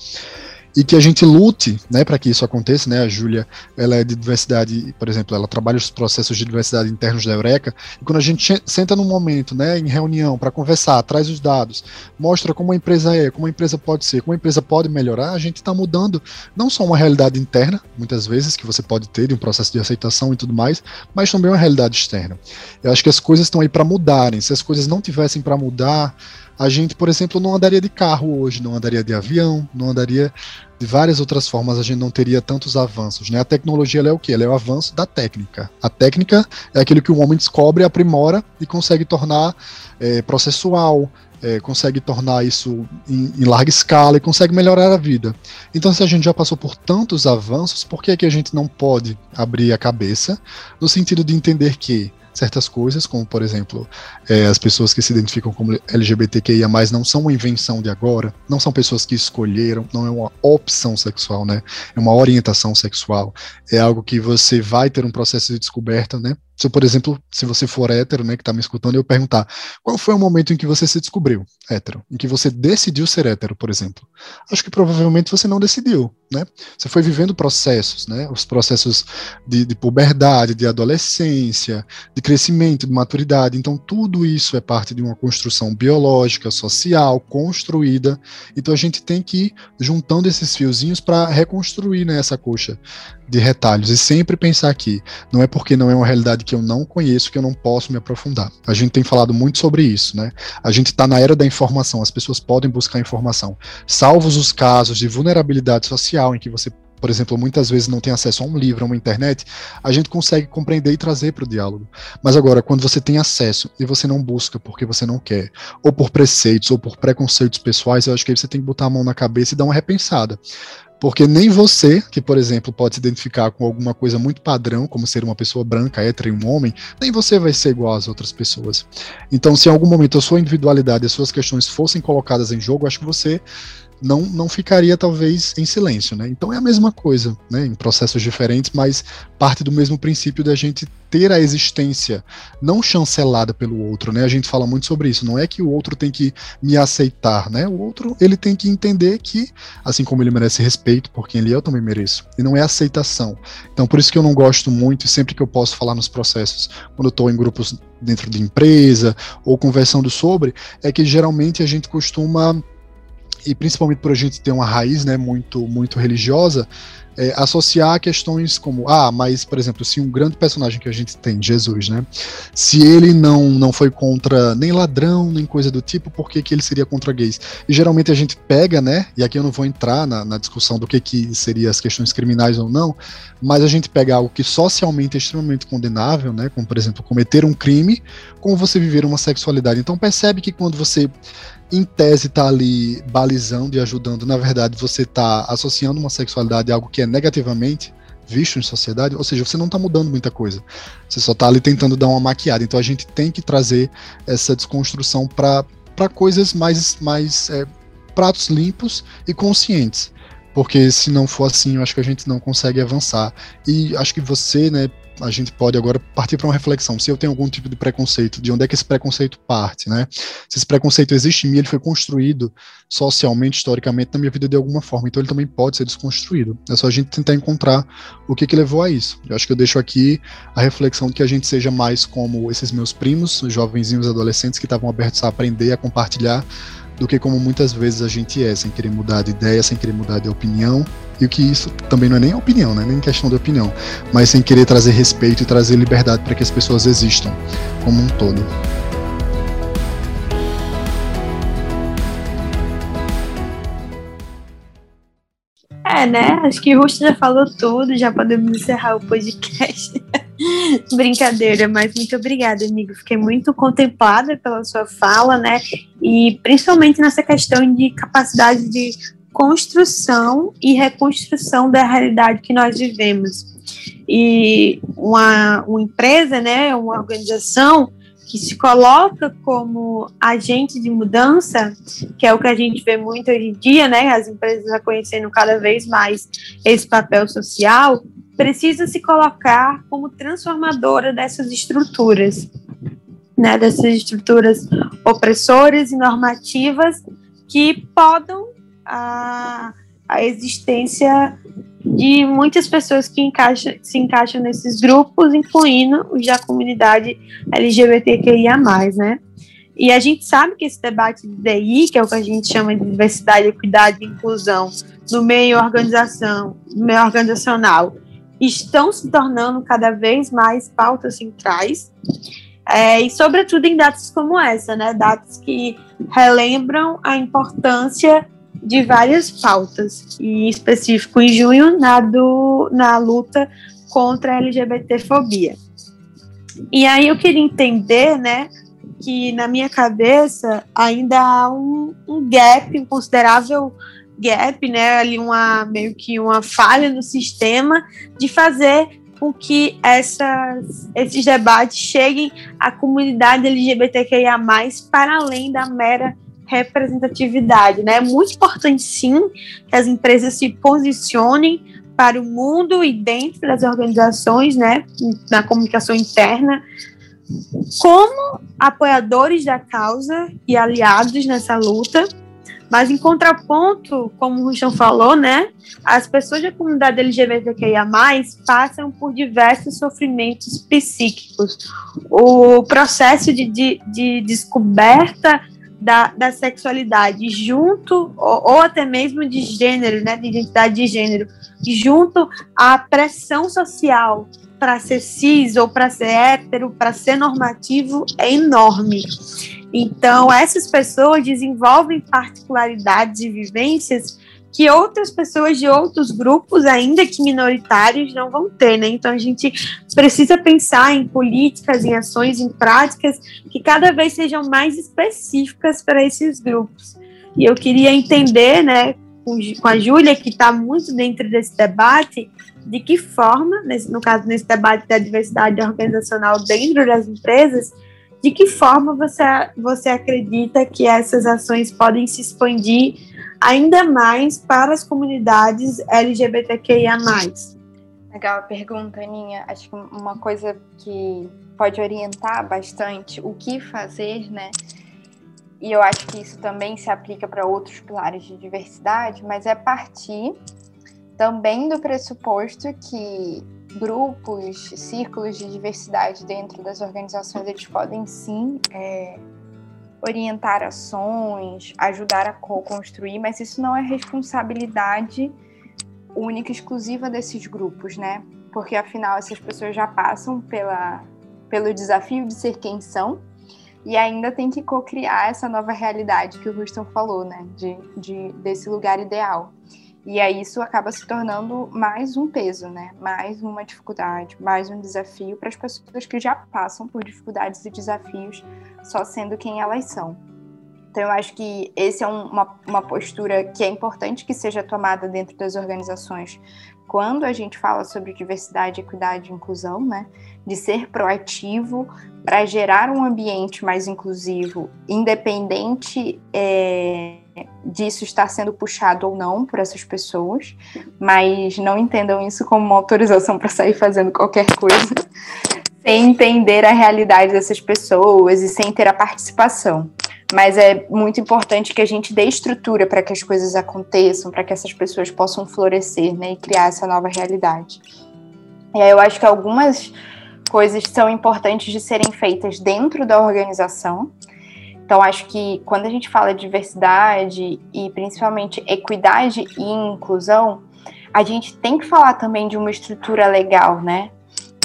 e que a gente lute, né, para que isso aconteça, né? A Júlia, ela é de diversidade, por exemplo, ela trabalha os processos de diversidade internos da Eureka, e quando a gente senta num momento, né, em reunião para conversar, traz os dados, mostra como a empresa é, como a empresa pode ser, como a empresa pode melhorar, a gente está mudando não só uma realidade interna, muitas vezes que você pode ter de um processo de aceitação e tudo mais, mas também uma realidade externa. Eu acho que as coisas estão aí para mudarem. Se as coisas não tivessem para mudar, a gente, por exemplo, não andaria de carro hoje, não andaria de avião, não andaria de várias outras formas, a gente não teria tantos avanços. Né? A tecnologia é o que? Ela é o avanço da técnica. A técnica é aquilo que o homem descobre, aprimora e consegue tornar é, processual, é, consegue tornar isso em, em, larga escala e consegue melhorar a vida. Então, se a gente já passou por tantos avanços, por que, é que a gente não pode abrir a cabeça no sentido de entender que certas coisas, como por exemplo, é, as pessoas que se identificam como LGBTQIA, não são uma invenção de agora, não são pessoas que escolheram, não é uma opção sexual, né? É uma orientação sexual. É algo que você vai ter um processo de descoberta, né? Se, por exemplo, se você for hétero, né, que está me escutando, eu perguntar qual foi o momento em que você se descobriu hétero, em que você decidiu ser hétero, por exemplo. Acho que provavelmente você não decidiu, né? Você foi vivendo processos, né? Os processos de, de puberdade, de adolescência, de crescimento, de maturidade. Então, tudo isso é parte de uma construção biológica, social, construída. Então, a gente tem que ir juntando esses fiozinhos para reconstruir né, essa coxa de retalhos e sempre pensar aqui, não é porque não é uma realidade que eu não conheço que eu não posso me aprofundar. A gente tem falado muito sobre isso, né? A gente está na era da informação, as pessoas podem buscar informação. Salvos os casos de vulnerabilidade social em que você por exemplo, muitas vezes não tem acesso a um livro, a uma internet, a gente consegue compreender e trazer para o diálogo. Mas agora, quando você tem acesso e você não busca porque você não quer, ou por preceitos, ou por preconceitos pessoais, eu acho que aí você tem que botar a mão na cabeça e dar uma repensada. Porque nem você, que por exemplo pode se identificar com alguma coisa muito padrão, como ser uma pessoa branca, hétero e um homem, nem você vai ser igual às outras pessoas. Então, se em algum momento a sua individualidade, as suas questões fossem colocadas em jogo, acho que você não, não ficaria talvez em silêncio, né? Então é a mesma coisa, né? Em processos diferentes, mas parte do mesmo princípio da gente ter a existência não chancelada pelo outro, né? A gente fala muito sobre isso. Não é que o outro tem que me aceitar, né? O outro ele tem que entender que, assim como ele merece respeito por quem ele é, eu também mereço. E não é aceitação. Então por isso que eu não gosto muito e sempre que eu posso falar nos processos, quando eu estou em grupos dentro de empresa ou conversando sobre, é que geralmente a gente costuma e principalmente por a gente ter uma raiz né, muito, muito religiosa, é, associar questões como, ah, mas, por exemplo, se um grande personagem que a gente tem, Jesus, né? Se ele não, não foi contra nem ladrão, nem coisa do tipo, por que, que ele seria contra gays? E geralmente a gente pega, né? E aqui eu não vou entrar na, na discussão do que, que seria as questões criminais ou não, mas a gente pega algo que socialmente é extremamente condenável, né? Como, por exemplo, cometer um crime, como você viver uma sexualidade. Então percebe que quando você em tese está ali balizando e ajudando, na verdade você está associando uma sexualidade a algo que é negativamente visto em sociedade, ou seja, você não está mudando muita coisa. Você só está ali tentando dar uma maquiada. Então a gente tem que trazer essa desconstrução para coisas mais, mais é, pratos limpos e conscientes. Porque se não for assim, eu acho que a gente não consegue avançar. E acho que você, né, a gente pode agora partir para uma reflexão. Se eu tenho algum tipo de preconceito, de onde é que esse preconceito parte, né? Se esse preconceito existe em mim, ele foi construído socialmente, historicamente, na minha vida de alguma forma. Então ele também pode ser desconstruído. É só a gente tentar encontrar o que que levou a isso. Eu acho que eu deixo aqui a reflexão de que a gente seja mais como esses meus primos, os jovenzinhos adolescentes que estavam abertos a aprender, a compartilhar do que como muitas vezes a gente é, sem querer mudar de ideia, sem querer mudar de opinião, e o que isso também não é nem opinião, né, nem questão de opinião, mas sem querer trazer respeito e trazer liberdade para que as pessoas existam como um todo. É, né? Acho que o Rusto já falou tudo, já podemos encerrar o podcast. Brincadeira, mas muito obrigada, amigo. Fiquei muito contemplada pela sua fala, né? E principalmente nessa questão de capacidade de construção e reconstrução da realidade que nós vivemos. E uma, uma empresa, né, uma organização que se coloca como agente de mudança, que é o que a gente vê muito hoje em dia, né, as empresas reconhecendo cada vez mais esse papel social, precisa se colocar como transformadora dessas estruturas, né, dessas estruturas opressoras e normativas que podam a, a existência de muitas pessoas que encaixa, se encaixam nesses grupos, incluindo os da comunidade LGBTQIA+, né? E a gente sabe que esse debate de DI, que é o que a gente chama de diversidade, equidade e inclusão no meio organização, no meio organizacional, estão se tornando cada vez mais pautas centrais, é, e sobretudo em datas como essa, né? Datas que relembram a importância de várias pautas, e em específico em junho, na, do, na luta contra a LGBTfobia. E aí eu queria entender, né, que na minha cabeça ainda há um, um gap, um considerável gap, né, ali uma meio que uma falha no sistema de fazer com que essas, esses debates cheguem à comunidade LGBTQIA+, para além da mera representatividade, né? É muito importante, sim, que as empresas se posicionem para o mundo e dentro das organizações, né, na comunicação interna, como apoiadores da causa e aliados nessa luta, mas em contraponto, como o Ruchão falou, né, as pessoas da comunidade LGBTQIA+, passam por diversos sofrimentos psíquicos. O processo de, de, de descoberta da, da sexualidade junto, ou, ou, até mesmo de gênero, né, de identidade de gênero, junto à pressão social para ser cis ou para ser hétero, para ser normativo, é enorme. Então, essas pessoas desenvolvem particularidades e vivências que outras pessoas de outros grupos, ainda que minoritários, não vão ter, né? Então a gente precisa pensar em políticas, em ações, em práticas que cada vez sejam mais específicas para esses grupos. E eu queria entender, né, com a Júlia, que está muito dentro desse debate, de que forma, nesse, no caso, nesse debate da diversidade organizacional dentro das empresas, de que forma você, você acredita que essas ações podem se expandir ainda mais para as comunidades LGBTQIA+. Legal a pergunta, Aninha. Acho que uma coisa que pode orientar bastante o que fazer, né? E eu acho que isso também se aplica para outros pilares de diversidade, mas é partir também do pressuposto que grupos, círculos de diversidade dentro das organizações, eles podem sim é, orientar ações, ajudar a co-construir, mas isso não é responsabilidade única e exclusiva desses grupos, né? Porque afinal essas pessoas já passam pela, pelo desafio de ser quem são e ainda tem que co-criar essa nova realidade que o Ruston falou, né? De, de, desse lugar ideal. E aí isso acaba se tornando mais um peso, né? Mais uma dificuldade, mais um desafio para as pessoas que já passam por dificuldades e desafios só sendo quem elas são. Então eu acho que esse é um, uma, uma postura que é importante que seja tomada dentro das organizações quando a gente fala sobre diversidade, equidade e inclusão, né? De ser proativo para gerar um ambiente mais inclusivo, independente é, disso estar sendo puxado ou não por essas pessoas, mas não entendam isso como uma autorização para sair fazendo qualquer coisa, sem entender a realidade dessas pessoas e sem ter a participação. Mas é muito importante que a gente dê estrutura para que as coisas aconteçam, para que essas pessoas possam florescer né, e criar essa nova realidade. E aí eu acho que algumas coisas são importantes de serem feitas dentro da organização. Então, acho que quando a gente fala de diversidade e principalmente equidade e inclusão, a gente tem que falar também de uma estrutura legal, né?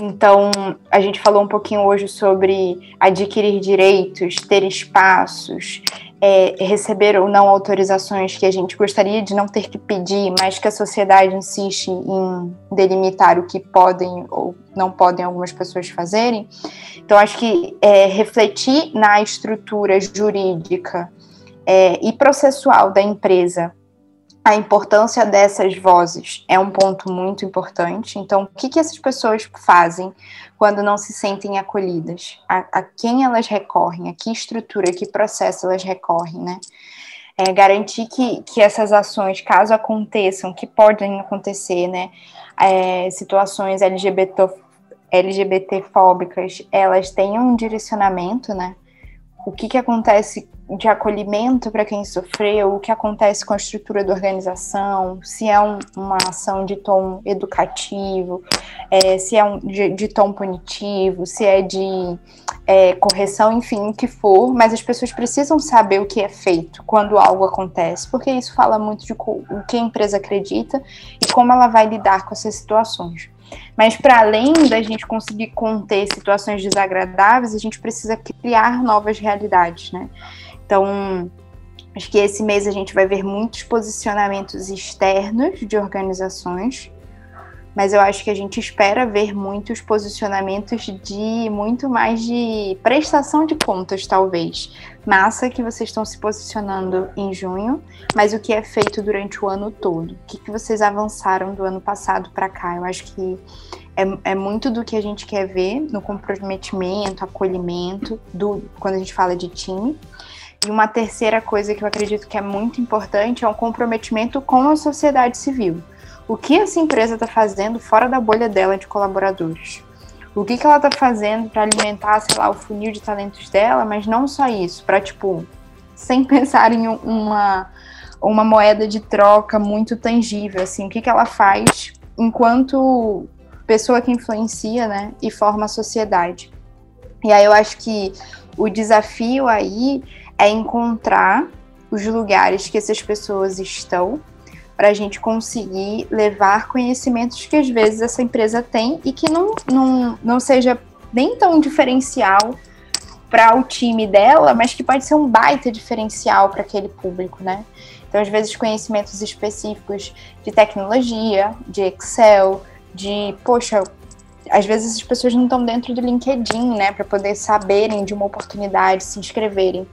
Então, a gente falou um pouquinho hoje sobre adquirir direitos, ter espaços, é, receber ou não autorizações que a gente gostaria de não ter que pedir, mas que a sociedade insiste em delimitar o que podem ou não podem algumas pessoas fazerem. Então, acho que é, refletir na estrutura jurídica é, e processual da empresa a importância dessas vozes é um ponto muito importante. Então, o que, que essas pessoas fazem quando não se sentem acolhidas? A, a quem elas recorrem? A que estrutura, a que processo elas recorrem, né? É, garantir que, que essas ações, caso aconteçam, que podem acontecer, né? É, situações LGBT, LGBTfóbicas, elas tenham um direcionamento, né? O que, que acontece de acolhimento para quem sofreu, o que acontece com a estrutura da organização, se é um, uma ação de tom educativo, é, se é um, de, de, tom punitivo, se é de é, correção, enfim, o que for, mas as pessoas precisam saber o que é feito quando algo acontece, porque isso fala muito de o que a empresa acredita e como ela vai lidar com essas situações. Mas para além da gente conseguir conter situações desagradáveis, a gente precisa criar novas realidades, né? Então, acho que esse mês a gente vai ver muitos posicionamentos externos de organizações, mas eu acho que a gente espera ver muitos posicionamentos de muito mais de prestação de contas, talvez. Massa que vocês estão se posicionando em junho, mas o que é feito durante o ano todo? O que, que vocês avançaram do ano passado para cá? Eu acho que é, é, muito do que a gente quer ver no comprometimento, acolhimento, do, quando a gente fala de time. E uma terceira coisa que eu acredito que é muito importante é um comprometimento com a sociedade civil. O que essa empresa está fazendo fora da bolha dela de colaboradores? O que, que ela está fazendo para alimentar, sei lá, o funil de talentos dela, mas não só isso, para, tipo, sem pensar em uma, uma moeda de troca muito tangível, assim, o que, que ela faz enquanto pessoa que influencia, né, e forma a sociedade. E aí eu acho que o desafio aí é encontrar os lugares que essas pessoas estão para a gente conseguir levar conhecimentos que às vezes essa empresa tem e que não, não, não seja nem tão diferencial para o time dela, mas que pode ser um baita diferencial para aquele público, né? Então, às vezes, conhecimentos específicos de tecnologia, de Excel, de, poxa, às vezes as pessoas não estão dentro do LinkedIn, né, para poder saberem de uma oportunidade, se inscreverem.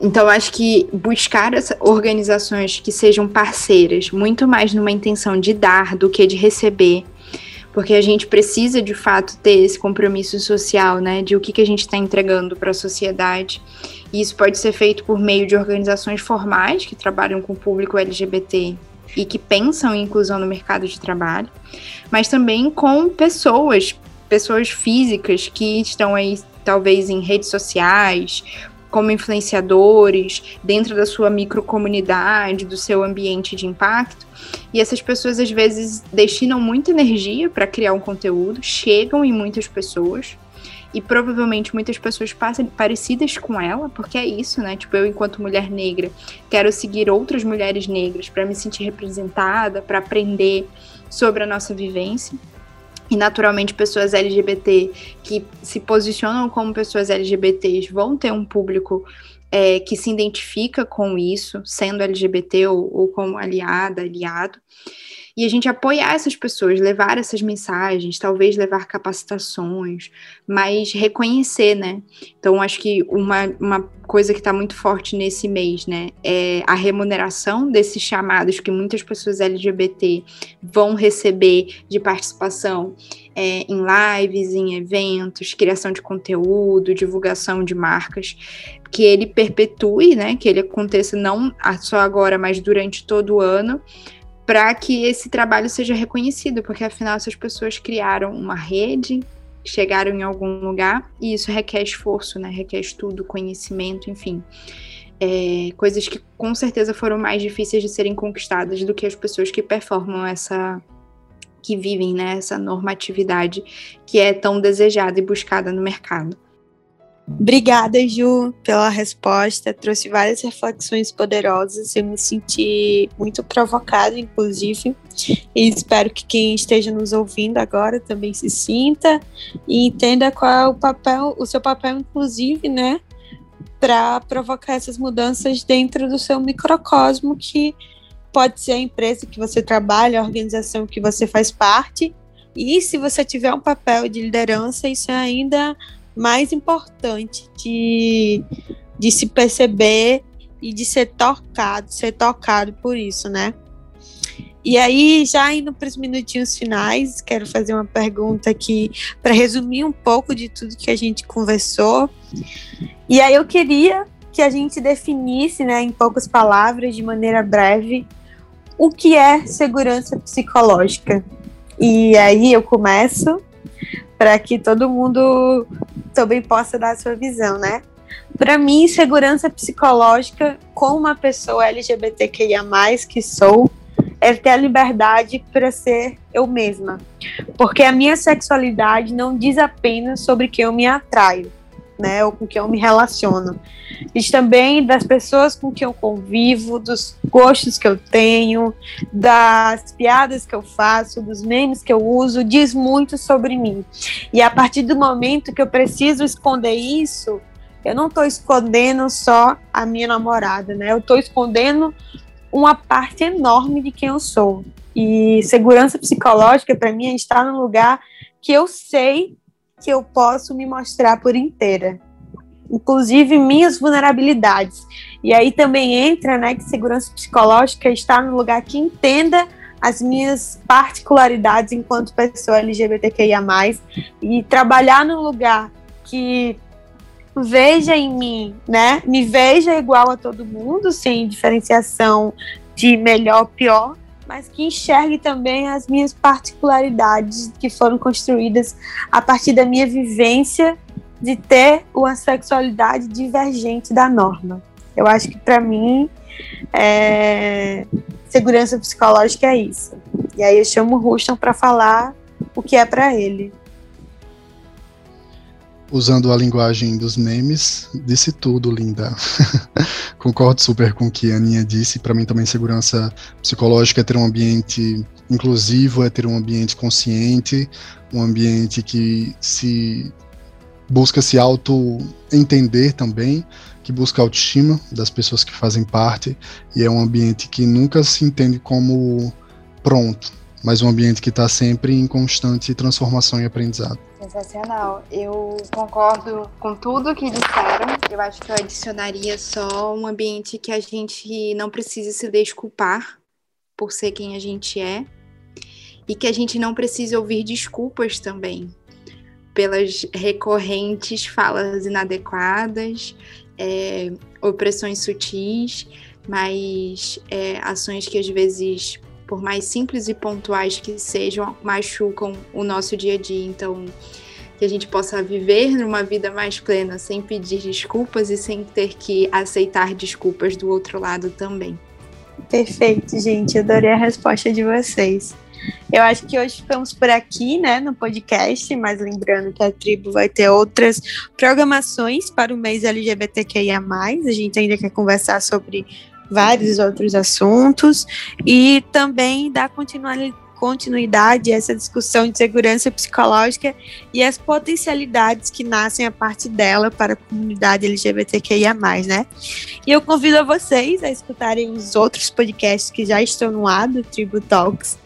Então, acho que buscar organizações que sejam parceiras, muito mais numa intenção de dar do que de receber, porque a gente precisa de fato ter esse compromisso social, né, de o que, que a gente está entregando para a sociedade. E isso pode ser feito por meio de organizações formais que trabalham com o público LGBT e que pensam em inclusão no mercado de trabalho, mas também com pessoas, pessoas físicas que estão aí talvez em redes sociais como influenciadores dentro da sua microcomunidade, do seu ambiente de impacto. E essas pessoas às vezes destinam muita energia para criar um conteúdo, chegam em muitas pessoas e provavelmente muitas pessoas passam parecidas com ela, porque é isso, né? Tipo, eu enquanto mulher negra, quero seguir outras mulheres negras para me sentir representada, para aprender sobre a nossa vivência e naturalmente pessoas LGBT que se posicionam como pessoas LGBTs vão ter um público é, que se identifica com isso, sendo LGBT ou, ou como aliada, aliado. E a gente apoiar essas pessoas, levar essas mensagens, talvez levar capacitações, mas reconhecer, né? Então, acho que uma, uma coisa que está muito forte nesse mês, né, é a remuneração desses chamados que muitas pessoas LGBT vão receber de participação é, em lives, em eventos, criação de conteúdo, divulgação de marcas, que ele perpetue, né, que ele aconteça não só agora, mas durante todo o ano, para que esse trabalho seja reconhecido, porque afinal essas pessoas criaram uma rede, chegaram em algum lugar e isso requer esforço, né? Requer estudo, conhecimento, enfim. É, coisas que com certeza foram mais difíceis de serem conquistadas do que as pessoas que performam essa que vivem né, essa normatividade que é tão desejada e buscada no mercado. Obrigada, Ju, pela resposta. Trouxe várias reflexões poderosas. Eu me senti muito provocada, inclusive. E espero que quem esteja nos ouvindo agora também se sinta e entenda qual é o papel, o seu papel, inclusive, né, para provocar essas mudanças dentro do seu microcosmo, que pode ser a empresa que você trabalha, a organização que você faz parte. E se você tiver um papel de liderança, isso é ainda mais importante de, de se perceber e de ser tocado, ser tocado por isso, né? E aí, já indo para os minutinhos finais, quero fazer uma pergunta aqui para resumir um pouco de tudo que a gente conversou. E aí eu queria que a gente definisse, né, em poucas palavras, de maneira breve, o que é segurança psicológica. E aí eu começo para que todo mundo também possa dar a sua visão, né? Para mim, segurança psicológica com uma pessoa LGBTQIA+, que sou, é ter a liberdade para ser eu mesma. Porque a minha sexualidade não diz apenas sobre quem eu me atraio, né, ou com quem eu me relaciono. Diz também das pessoas com quem eu convivo, dos gostos que eu tenho, das piadas que eu faço, dos memes que eu uso, diz muito sobre mim. E a partir do momento que eu preciso esconder isso, eu não estou escondendo só a minha namorada, né? Eu estou escondendo uma parte enorme de quem eu sou. E segurança psicológica, para mim, é estar num lugar que eu sei que eu posso me mostrar por inteira, inclusive minhas vulnerabilidades. E aí também entra, né, que segurança psicológica está no lugar que entenda as minhas particularidades enquanto pessoa LGBTQIA+, e trabalhar num lugar que veja em mim, né, me veja igual a todo mundo, sem diferenciação de melhor pior, mas que enxergue também as minhas particularidades que foram construídas a partir da minha vivência de ter uma sexualidade divergente da norma. Eu acho que para mim é... segurança psicológica é isso. E aí eu chamo o Ruston para falar o que é para ele usando a linguagem dos memes, disse tudo, linda. Concordo super com o que a Aninha disse. Para mim também segurança psicológica é ter um ambiente inclusivo, é ter um ambiente consciente, um ambiente que se busca se auto entender também, que busca autoestima das pessoas que fazem parte e é um ambiente que nunca se entende como pronto, mas um ambiente que está sempre em constante transformação e aprendizado. Sensacional. Eu concordo com tudo que disseram. Eu acho que eu adicionaria só um ambiente que a gente não precise se desculpar por ser quem a gente é e que a gente não precise ouvir desculpas também pelas recorrentes falas inadequadas, é, opressões sutis, mas é, ações que às vezes por mais simples e pontuais que sejam, machucam o nosso dia a dia. Então, que a gente possa viver numa vida mais plena sem pedir desculpas e sem ter que aceitar desculpas do outro lado também. Perfeito, gente. Adorei a resposta de vocês. Eu acho que hoje ficamos por aqui, né, no podcast, mas lembrando que a tribo vai ter outras programações para o mês LGBTQIA+. A gente ainda quer conversar sobre vários outros assuntos e também dar continuidade a essa discussão de segurança psicológica e as potencialidades que nascem a partir dela para a comunidade LGBTQIA+, né? E eu convido a vocês a escutarem os outros podcasts que já estão no ar do Tribu Talks,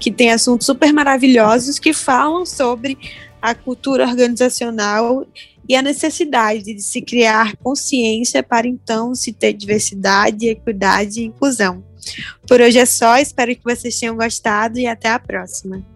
que tem assuntos super maravilhosos que falam sobre a cultura organizacional e a necessidade de se criar consciência para então se ter diversidade, equidade e inclusão. Por hoje é só, espero que vocês tenham gostado e até a próxima.